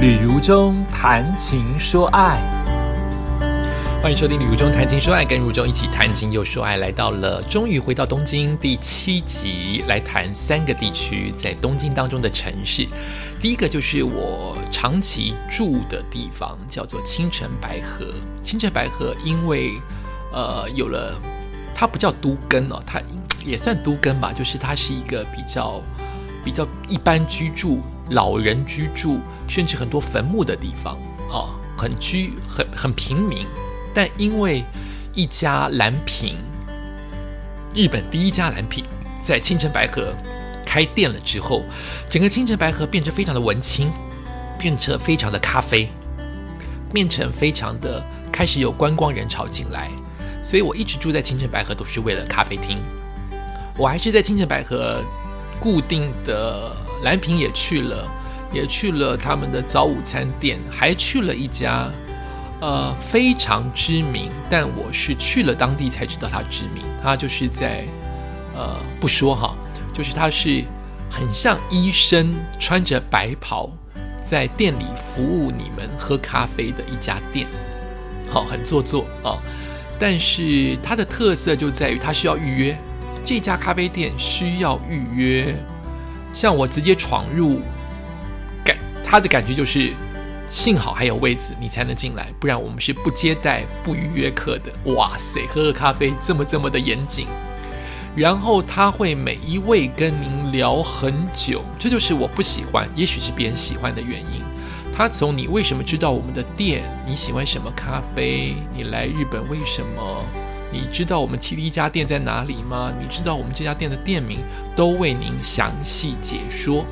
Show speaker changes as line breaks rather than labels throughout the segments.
旅如中谈情说爱，
欢迎收听《旅如中谈情说爱》，跟如中一起谈情又说爱，来到了终于回到东京第七集，来谈三个地区在东京当中的城市。第一个就是我长期住的地方，叫做青城白河。青城白河因为呃有了，它不叫都根哦，它也算都根吧，就是它是一个比较比较一般居住。老人居住，甚至很多坟墓的地方啊，很居很很平民，但因为一家蓝瓶，日本第一家蓝瓶在青城白河开店了之后，整个青城白河变成非常的文青，变成非常的咖啡，变成非常的开始有观光人潮进来，所以我一直住在青城白河都是为了咖啡厅，我还是在青城白河固定的。蓝瓶也去了，也去了他们的早午餐店，还去了一家，呃，非常知名，但我是去了当地才知道它知名。它就是在，呃，不说哈，就是它是很像医生穿着白袍在店里服务你们喝咖啡的一家店，好，很做作啊。但是它的特色就在于它需要预约，这家咖啡店需要预约。像我直接闯入，感他的感觉就是，幸好还有位子，你才能进来，不然我们是不接待、不预约客的。哇塞，喝喝咖啡这么这么的严谨，然后他会每一位跟您聊很久，这就是我不喜欢，也许是别人喜欢的原因。他从你为什么知道我们的店，你喜欢什么咖啡，你来日本为什么？你知道我们第一家店在哪里吗？你知道我们这家店的店名都为您详细解说。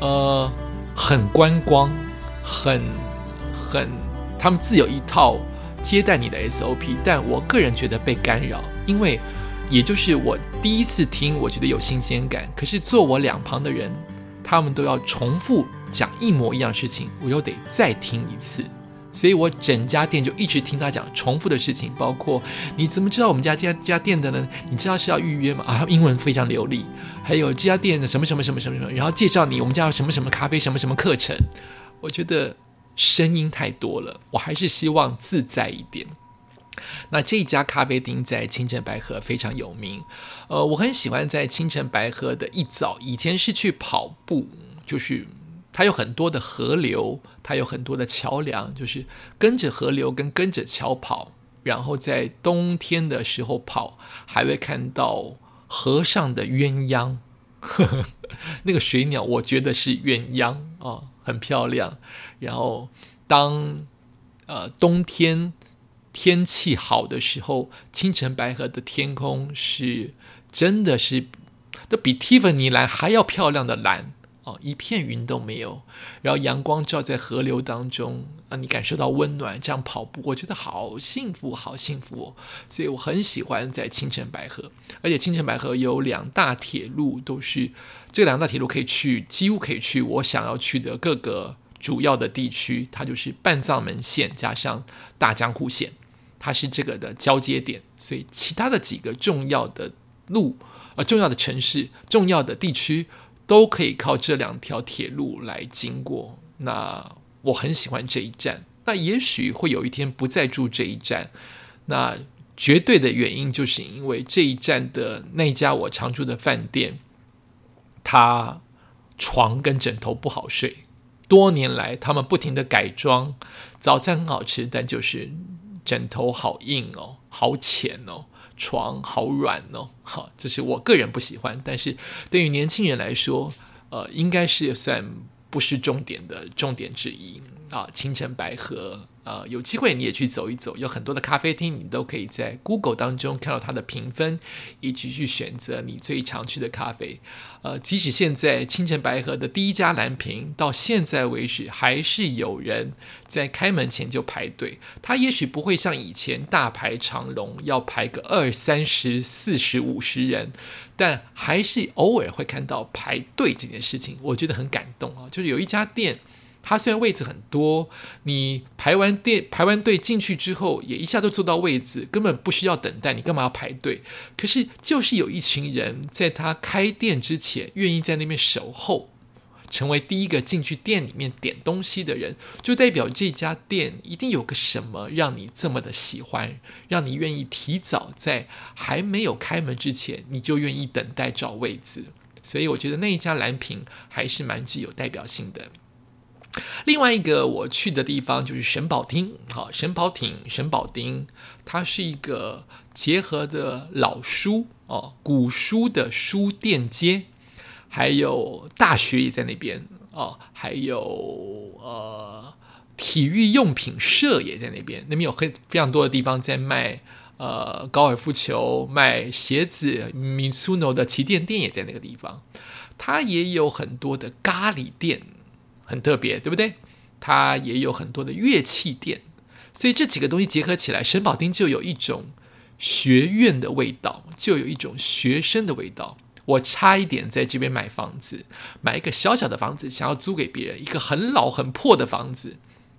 呃，很观光，很很，他们自有一套接待你的 SOP。但我个人觉得被干扰，因为也就是我第一次听，我觉得有新鲜感。可是坐我两旁的人，他们都要重复讲一模一样事情，我又得再听一次。所以我整家店就一直听他讲重复的事情，包括你怎么知道我们家这家这家店的呢？你知道是要预约吗？啊，英文非常流利。还有这家店的什么什么什么什么什么，然后介绍你我们家有什么什么咖啡，什么什么课程。我觉得声音太多了，我还是希望自在一点。那这家咖啡厅在清晨白河非常有名，呃，我很喜欢在清晨白河的一早，以前是去跑步，就是。它有很多的河流，它有很多的桥梁，就是跟着河流跟跟着桥跑，然后在冬天的时候跑，还会看到河上的鸳鸯，那个水鸟我觉得是鸳鸯啊，很漂亮。然后当呃冬天天气好的时候，清晨白河的天空是真的是都比蒂芙尼蓝还要漂亮的蓝。哦，一片云都没有，然后阳光照在河流当中，啊，你感受到温暖。这样跑步，我觉得好幸福，好幸福哦。所以我很喜欢在青城白河，而且青城白河有两大铁路，都是这两大铁路可以去，几乎可以去我想要去的各个主要的地区。它就是半藏门线加上大江户线，它是这个的交接点。所以其他的几个重要的路，呃，重要的城市、重要的地区。都可以靠这两条铁路来经过。那我很喜欢这一站。那也许会有一天不再住这一站。那绝对的原因就是因为这一站的那家我常住的饭店，它床跟枕头不好睡。多年来，他们不停的改装，早餐很好吃，但就是枕头好硬哦，好浅哦。床好软哦，好，这是我个人不喜欢，但是对于年轻人来说，呃，应该是算不是重点的重点之一啊。清晨白河。呃，有机会你也去走一走，有很多的咖啡厅，你都可以在 Google 当中看到它的评分，以及去选择你最常去的咖啡。呃，即使现在清晨白河的第一家蓝瓶，到现在为止还是有人在开门前就排队。它也许不会像以前大排长龙，要排个二三十、四十五十人，但还是偶尔会看到排队这件事情，我觉得很感动啊。就是有一家店。它虽然位置很多，你排完店排完队进去之后，也一下都坐到位置，根本不需要等待，你干嘛要排队？可是就是有一群人在他开店之前愿意在那边守候，成为第一个进去店里面点东西的人，就代表这家店一定有个什么让你这么的喜欢，让你愿意提早在还没有开门之前，你就愿意等待找位子。所以我觉得那一家蓝瓶还是蛮具有代表性的。另外一个我去的地方就是神保町，好，神保町、神保町，它是一个结合的老书哦，古书的书店街，还有大学也在那边哦，还有呃体育用品社也在那边，那边有很非常多的地方在卖呃高尔夫球、卖鞋子，Mizuno 的旗舰店也在那个地方，它也有很多的咖喱店。很特别，对不对？它也有很多的乐器店，所以这几个东西结合起来，神保町就有一种学院的味道，就有一种学生的味道。我差一点在这边买房子，买一个小小的房子，想要租给别人，一个很老很破的房子，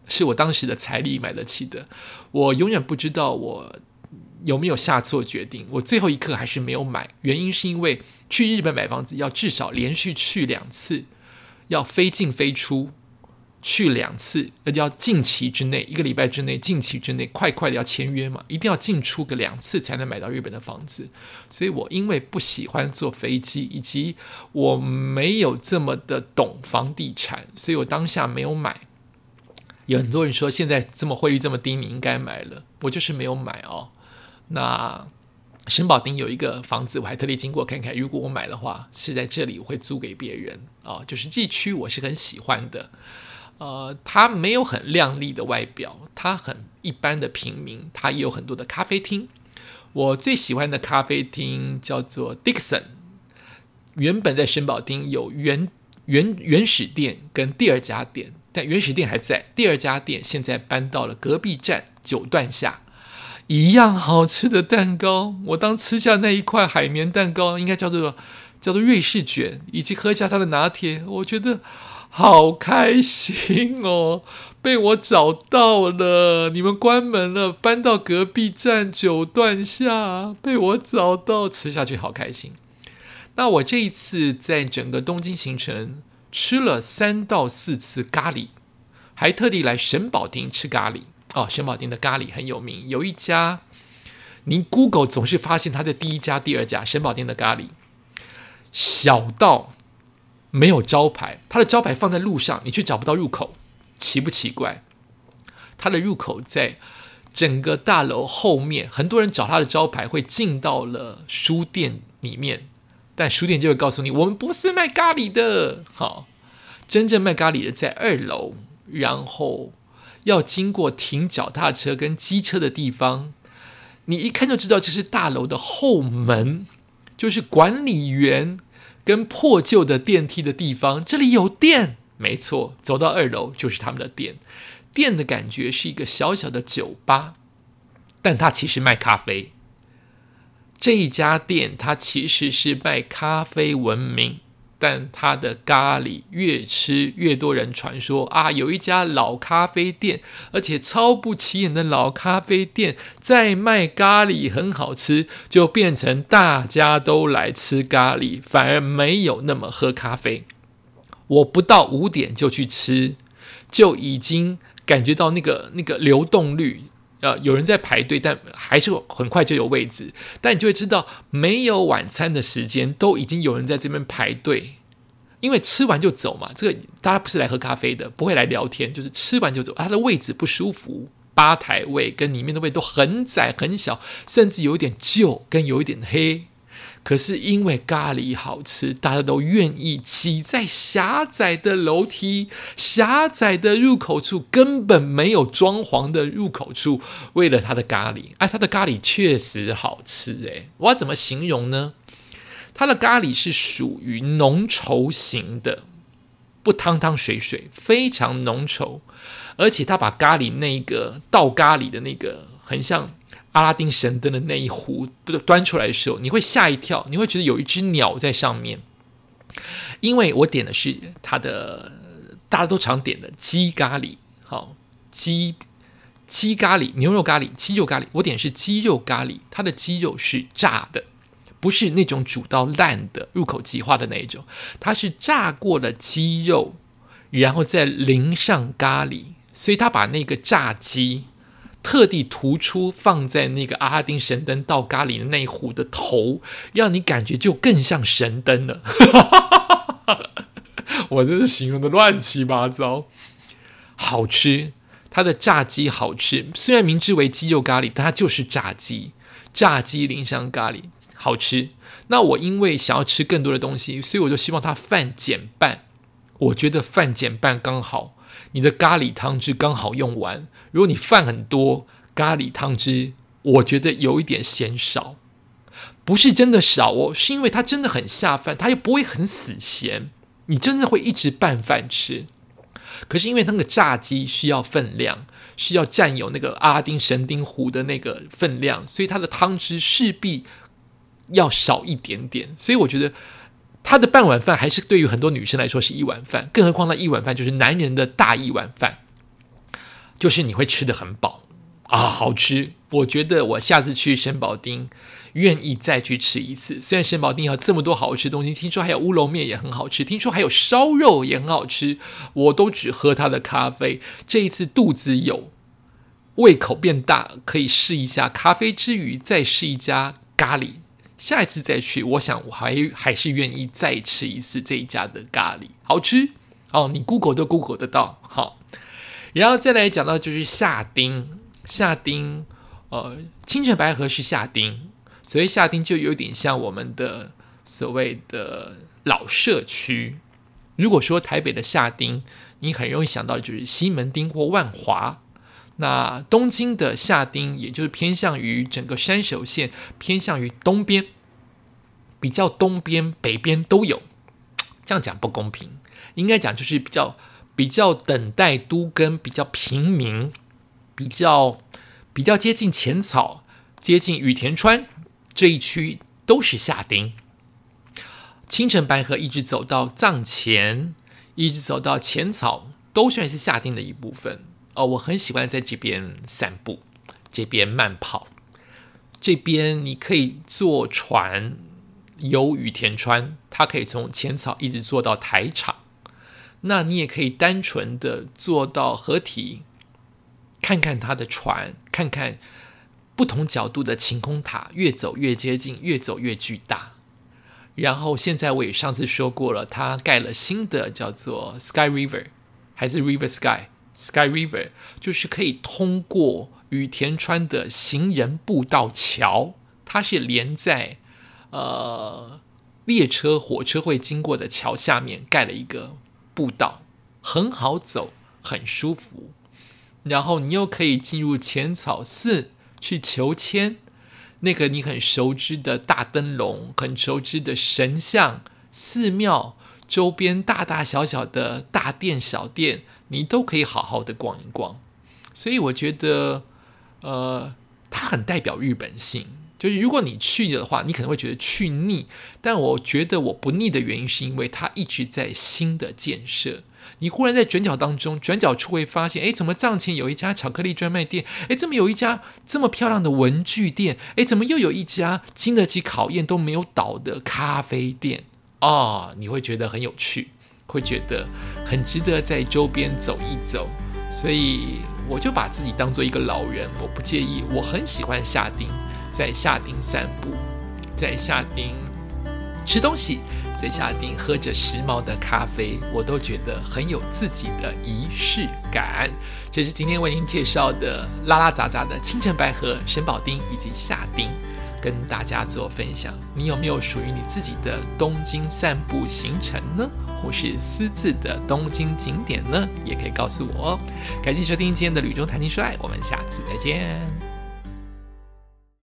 是我当时的财力买得起的。我永远不知道我有没有下错决定，我最后一刻还是没有买，原因是因为去日本买房子要至少连续去两次。要飞进飞出去两次，那就要近期之内一个礼拜之内，近期之内快快的要签约嘛，一定要进出个两次才能买到日本的房子。所以我因为不喜欢坐飞机，以及我没有这么的懂房地产，所以我当下没有买。有很多人说现在这么汇率这么低，你应该买了，我就是没有买哦。那。神保町有一个房子，我还特地经过看看。如果我买的话，是在这里，我会租给别人啊。就是这区我是很喜欢的，呃，它没有很亮丽的外表，它很一般的平民，它也有很多的咖啡厅。我最喜欢的咖啡厅叫做 Dixon，原本在神保町有原原原始店跟第二家店，但原始店还在，第二家店现在搬到了隔壁站九段下。一样好吃的蛋糕，我当吃下那一块海绵蛋糕，应该叫做叫做瑞士卷，以及喝下它的拿铁，我觉得好开心哦！被我找到了，你们关门了，搬到隔壁站九段下，被我找到，吃下去好开心。那我这一次在整个东京行程吃了三到四次咖喱，还特地来神保町吃咖喱。哦，神保町的咖喱很有名，有一家，您 Google 总是发现它的第一家、第二家神保町的咖喱，小到没有招牌，它的招牌放在路上，你却找不到入口，奇不奇怪？它的入口在整个大楼后面，很多人找它的招牌会进到了书店里面，但书店就会告诉你，我们不是卖咖喱的。好，真正卖咖喱的在二楼，然后。要经过停脚踏车跟机车的地方，你一看就知道这是大楼的后门，就是管理员跟破旧的电梯的地方。这里有店，没错，走到二楼就是他们的店。店的感觉是一个小小的酒吧，但它其实卖咖啡。这一家店它其实是卖咖啡闻名。但他的咖喱越吃越多人传说啊，有一家老咖啡店，而且超不起眼的老咖啡店在卖咖喱很好吃，就变成大家都来吃咖喱，反而没有那么喝咖啡。我不到五点就去吃，就已经感觉到那个那个流动率。呃，有人在排队，但还是很快就有位置。但你就会知道，没有晚餐的时间，都已经有人在这边排队，因为吃完就走嘛。这个大家不是来喝咖啡的，不会来聊天，就是吃完就走。它的位置不舒服，吧台位跟里面的位都很窄很小，甚至有一点旧，跟有一点黑。可是因为咖喱好吃，大家都愿意挤在狭窄的楼梯、狭窄的入口处，根本没有装潢的入口处，为了它的咖喱。哎，它的咖喱确实好吃，诶，我要怎么形容呢？它的咖喱是属于浓稠型的，不汤汤水水，非常浓稠，而且他把咖喱那个倒咖喱的那个，很像。阿拉丁神灯的那一壶端出来的时候，你会吓一跳，你会觉得有一只鸟在上面。因为我点的是它的大家都常点的鸡咖喱，好鸡鸡咖喱、牛肉咖喱、鸡肉咖喱，我点是鸡肉咖喱，它的鸡肉是炸的，不是那种煮到烂的入口即化的那一种，它是炸过的鸡肉，然后再淋上咖喱，所以他把那个炸鸡特地突出放在那个阿拉丁神灯倒咖喱的那一壶的头，让你感觉就更像神灯了。我真是形容的乱七八糟，好吃，它的炸鸡好吃，虽然名之为鸡肉咖喱，但它就是炸鸡，炸鸡淋上咖喱。好吃，那我因为想要吃更多的东西，所以我就希望它饭减半。我觉得饭减半刚好，你的咖喱汤汁刚好用完。如果你饭很多，咖喱汤汁我觉得有一点嫌少，不是真的少哦，是因为它真的很下饭，它又不会很死咸，你真的会一直拌饭吃。可是因为那个炸鸡需要分量，需要占有那个阿拉丁神丁壶的那个分量，所以它的汤汁势必。要少一点点，所以我觉得他的半碗饭还是对于很多女生来说是一碗饭，更何况那一碗饭就是男人的大一碗饭，就是你会吃的很饱啊，好吃。我觉得我下次去神保町，愿意再去吃一次。虽然神保町有这么多好吃的东西，听说还有乌龙面也很好吃，听说还有烧肉也很好吃，我都只喝他的咖啡。这一次肚子有，胃口变大，可以试一下咖啡之余，再试一家咖喱。下一次再去，我想我还还是愿意再吃一次这一家的咖喱，好吃哦。你 Google 都 Google 得到，好。然后再来讲到就是夏丁，夏丁，呃，清泉白河是夏丁，所以夏丁就有点像我们的所谓的老社区。如果说台北的夏丁，你很容易想到就是西门町或万华。那东京的下町，也就是偏向于整个山手线，偏向于东边，比较东边、北边都有。这样讲不公平，应该讲就是比较比较等待都跟比较平民，比较比较接近浅草、接近羽田川这一区都是下町。青城白河一直走到藏前，一直走到浅草，都算是下町的一部分。哦，我很喜欢在这边散步，这边慢跑，这边你可以坐船游羽田川，它可以从浅草一直坐到台场。那你也可以单纯的坐到河体，看看它的船，看看不同角度的晴空塔，越走越接近，越走越巨大。然后现在我也上次说过了，它盖了新的叫做 Sky River，还是 River Sky。Sky River 就是可以通过羽田川的行人步道桥，它是连在呃列车、火车会经过的桥下面盖了一个步道，很好走，很舒服。然后你又可以进入浅草寺去求签，那个你很熟知的大灯笼、很熟知的神像、寺庙周边大大小小的大店小店。你都可以好好的逛一逛，所以我觉得，呃，它很代表日本性。就是如果你去的话，你可能会觉得去腻，但我觉得我不腻的原因是因为它一直在新的建设。你忽然在转角当中，转角处会发现，哎，怎么藏前有一家巧克力专卖店？哎，怎么有一家这么漂亮的文具店？哎，怎么又有一家经得起考验都没有倒的咖啡店？哦，你会觉得很有趣。会觉得很值得在周边走一走，所以我就把自己当做一个老人，我不介意。我很喜欢下町，在下町散步，在下町吃东西，在下町喝着时髦的咖啡，我都觉得很有自己的仪式感。这是今天为您介绍的拉拉杂杂的青城白河、神保町以及下町。跟大家做分享，你有没有属于你自己的东京散步行程呢？或是私自的东京景点呢？也可以告诉我哦。感谢收听今天的《旅中谈情说爱》，我们下次再见。